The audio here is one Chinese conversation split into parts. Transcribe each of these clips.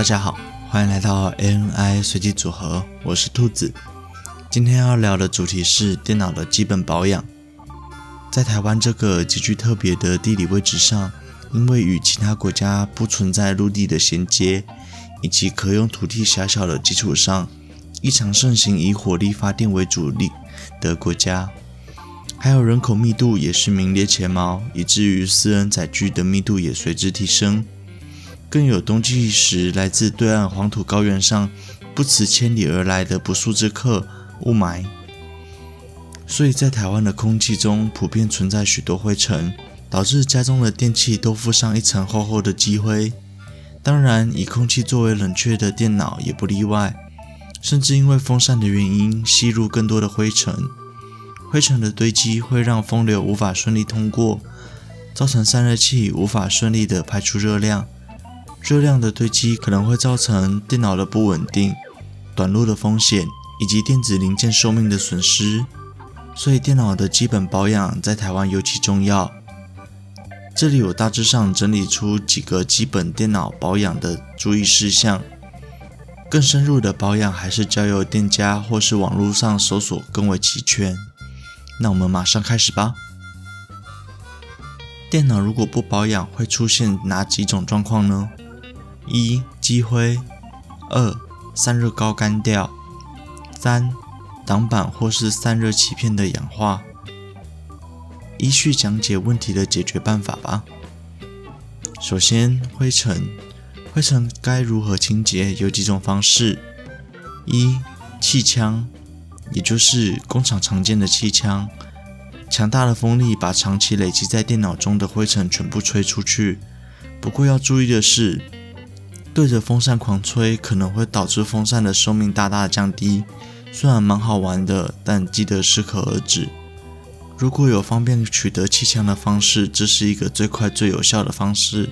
大家好，欢迎来到 ANI 随机组合，我是兔子。今天要聊的主题是电脑的基本保养。在台湾这个极具特别的地理位置上，因为与其他国家不存在陆地的衔接，以及可用土地狭小的基础上，异常盛行以火力发电为主力的国家，还有人口密度也是名列前茅，以至于私人载具的密度也随之提升。更有冬季时来自对岸黄土高原上不辞千里而来的不速之客雾霾，所以在台湾的空气中普遍存在许多灰尘，导致家中的电器都附上一层厚厚的积灰。当然，以空气作为冷却的电脑也不例外。甚至因为风扇的原因，吸入更多的灰尘。灰尘的堆积会让风流无法顺利通过，造成散热器无法顺利的排出热量。热量的堆积可能会造成电脑的不稳定、短路的风险，以及电子零件寿命的损失。所以，电脑的基本保养在台湾尤其重要。这里我大致上整理出几个基本电脑保养的注意事项。更深入的保养，还是交由店家或是网络上搜索更为齐全。那我们马上开始吧。电脑如果不保养，会出现哪几种状况呢？一、积灰；二、散热膏干掉；三、挡板或是散热器片的氧化。依序讲解问题的解决办法吧。首先，灰尘。灰尘该如何清洁？有几种方式：一、气枪，也就是工厂常见的气枪，强大的风力把长期累积在电脑中的灰尘全部吹出去。不过要注意的是，对着风扇狂吹可能会导致风扇的寿命大大降低。虽然蛮好玩的，但记得适可而止。如果有方便取得气枪的方式，这是一个最快最有效的方式。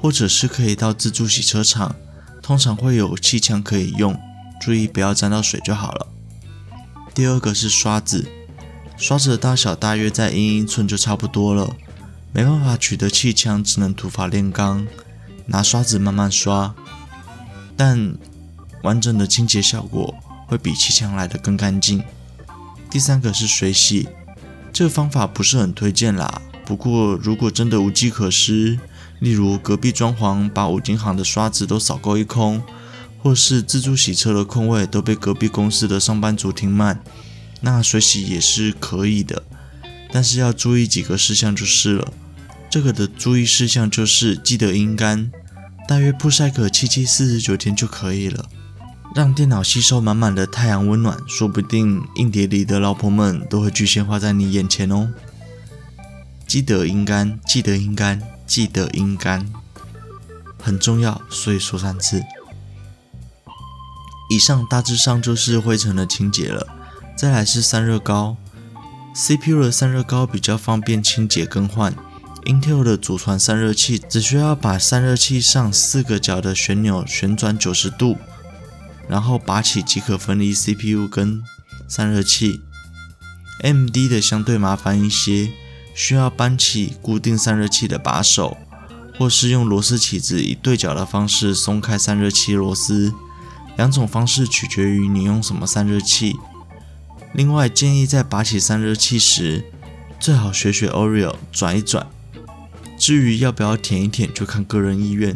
或者是可以到自助洗车场，通常会有气枪可以用，注意不要沾到水就好了。第二个是刷子，刷子的大小大约在一英寸就差不多了，没办法取得气枪，只能土法炼钢，拿刷子慢慢刷，但完整的清洁效果会比气枪来的更干净。第三个是水洗，这个方法不是很推荐啦，不过如果真的无计可施。例如隔壁装潢把五金行的刷子都扫购一空，或是自助洗车的空位都被隔壁公司的上班族停满，那水洗也是可以的，但是要注意几个事项就是了。这个的注意事项就是记得阴干，大约曝晒个七七四十九天就可以了，让电脑吸收满满的太阳温暖，说不定硬碟里的老婆们都会具现化在你眼前哦。记得阴干，记得阴干。记得阴干很重要，所以说三次。以上大致上就是灰尘的清洁了。再来是散热膏，CPU 的散热膏比较方便清洁更换。Intel 的祖传散热器只需要把散热器上四个角的旋钮旋转九十度，然后拔起即可分离 CPU 跟散热器。AMD 的相对麻烦一些。需要搬起固定散热器的把手，或是用螺丝起子以对角的方式松开散热器螺丝。两种方式取决于你用什么散热器。另外，建议在拔起散热器时，最好学学 Oreo 转一转。至于要不要舔一舔，就看个人意愿。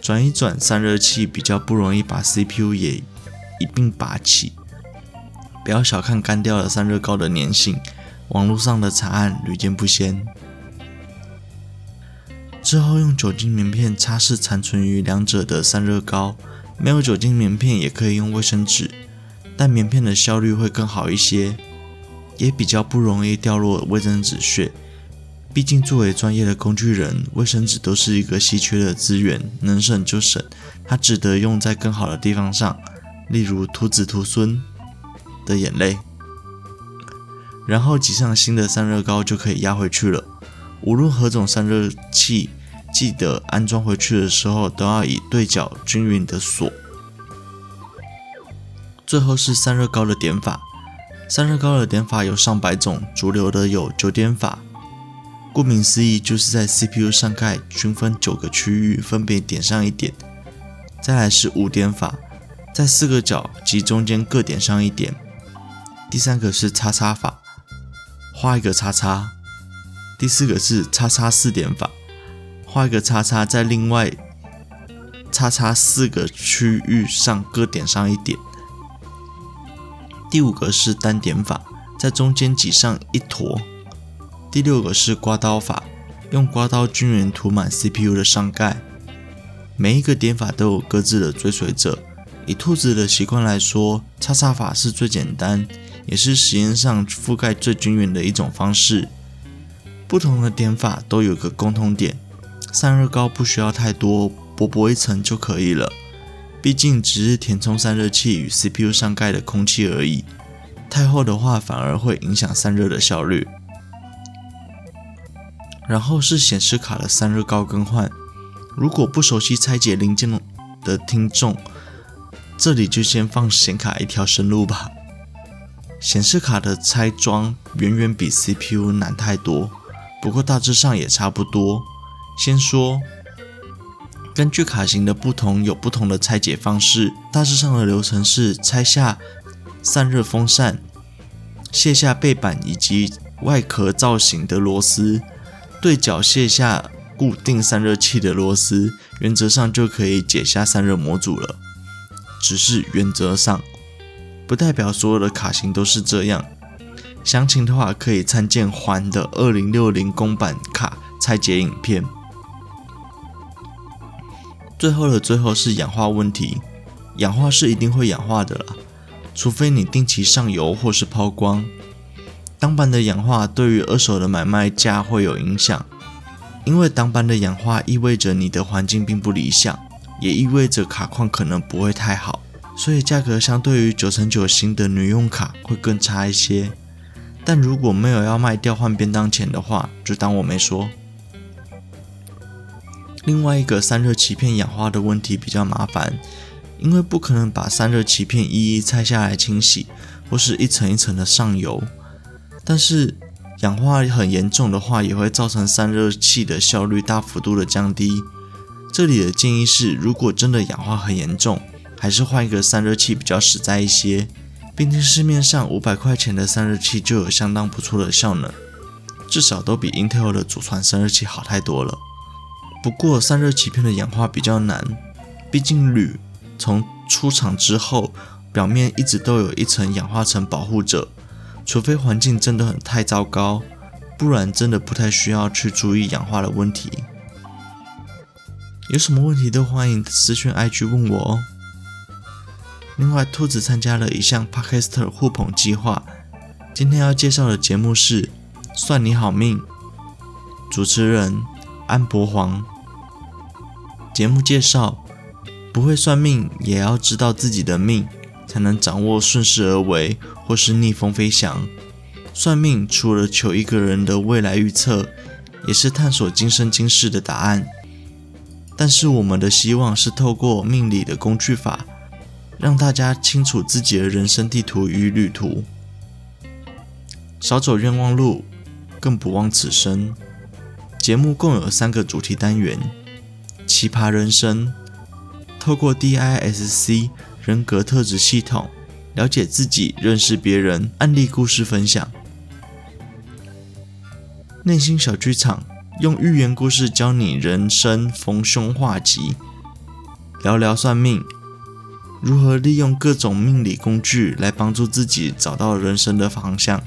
转一转散热器比较不容易把 CPU 也一并拔起。不要小看干掉了散热膏的粘性。网络上的查案屡见不鲜。之后用酒精棉片擦拭残存于两者的散热膏，没有酒精棉片也可以用卫生纸，但棉片的效率会更好一些，也比较不容易掉落卫生纸屑。毕竟作为专业的工具人，卫生纸都是一个稀缺的资源，能省就省，它值得用在更好的地方上，例如徒子徒孙的眼泪。然后挤上新的散热膏就可以压回去了。无论何种散热器，记得安装回去的时候都要以对角均匀的锁。最后是散热膏的点法。散热膏的点法有上百种，主流的有九点法。顾名思义，就是在 CPU 上盖均分九个区域，分别点上一点。再来是五点法，在四个角及中间各点上一点。第三个是叉叉法，画一个叉叉。第四个是叉叉四点法，画一个叉叉，在另外叉叉四个区域上各点上一点。第五个是单点法，在中间挤上一坨。第六个是刮刀法，用刮刀均匀涂满 CPU 的上盖。每一个点法都有各自的追随者。以兔子的习惯来说，叉叉法是最简单，也是实验上覆盖最均匀的一种方式。不同的点法都有个共通点，散热膏不需要太多，薄薄一层就可以了。毕竟只是填充散热器与 CPU 上盖的空气而已，太厚的话反而会影响散热的效率。然后是显示卡的散热膏更换。如果不熟悉拆解零件的听众，这里就先放显卡一条生路吧。显示卡的拆装远远比 CPU 难太多，不过大致上也差不多。先说，根据卡型的不同，有不同的拆解方式。大致上的流程是：拆下散热风扇，卸下背板以及外壳造型的螺丝，对角卸下。固定散热器的螺丝，原则上就可以解下散热模组了。只是原则上，不代表所有的卡型都是这样。详情的话，可以参见环的二零六零公版卡拆解影片。最后的最后是氧化问题，氧化是一定会氧化的啦，除非你定期上油或是抛光。当板的氧化对于二手的买卖价会有影响。因为挡板的氧化意味着你的环境并不理想，也意味着卡况可能不会太好，所以价格相对于九成九新的女用卡会更差一些。但如果没有要卖掉换便当钱的话，就当我没说。另外一个散热鳍片氧化的问题比较麻烦，因为不可能把散热鳍片一一拆下来清洗，或是一层一层的上油，但是。氧化很严重的话，也会造成散热器的效率大幅度的降低。这里的建议是，如果真的氧化很严重，还是换一个散热器比较实在一些。毕竟市面上五百块钱的散热器就有相当不错的效能，至少都比 Intel 的祖传散热器好太多了。不过散热鳍片的氧化比较难，毕竟铝从出厂之后，表面一直都有一层氧化层保护着。除非环境真的很太糟糕，不然真的不太需要去注意氧化的问题。有什么问题都欢迎私讯 IG 问我哦。另外，兔子参加了一项 Podcaster 互捧计划，今天要介绍的节目是《算你好命》，主持人安博黄。节目介绍：不会算命，也要知道自己的命。才能掌握顺势而为，或是逆风飞翔。算命除了求一个人的未来预测，也是探索今生今世的答案。但是我们的希望是透过命理的工具法，让大家清楚自己的人生地图与旅途，少走冤枉路，更不枉此生。节目共有三个主题单元：奇葩人生，透过 DISC。人格特质系统，了解自己，认识别人，案例故事分享。内心小剧场，用寓言故事教你人生逢凶化吉。聊聊算命，如何利用各种命理工具来帮助自己找到人生的方向。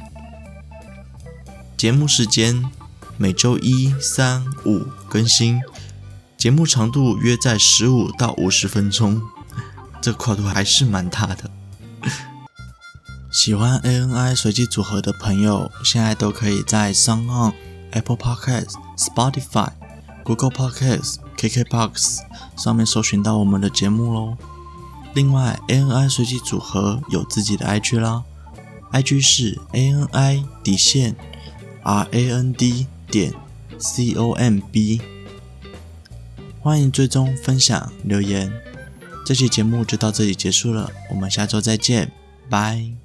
节目时间每周一、三、五更新，节目长度约在十五到五十分钟。这跨度还是蛮大的。喜欢 ANI 随机组合的朋友，现在都可以在 SoundOn、Apple Podcasts、Spotify、Google Podcasts、KKBox 上面搜寻到我们的节目喽。另外，ANI 随机组合有自己的 IG 啦，IG 是 ANI 底线 RAND 点 COMB，欢迎追踪、分享、留言。这期节目就到这里结束了，我们下周再见，拜。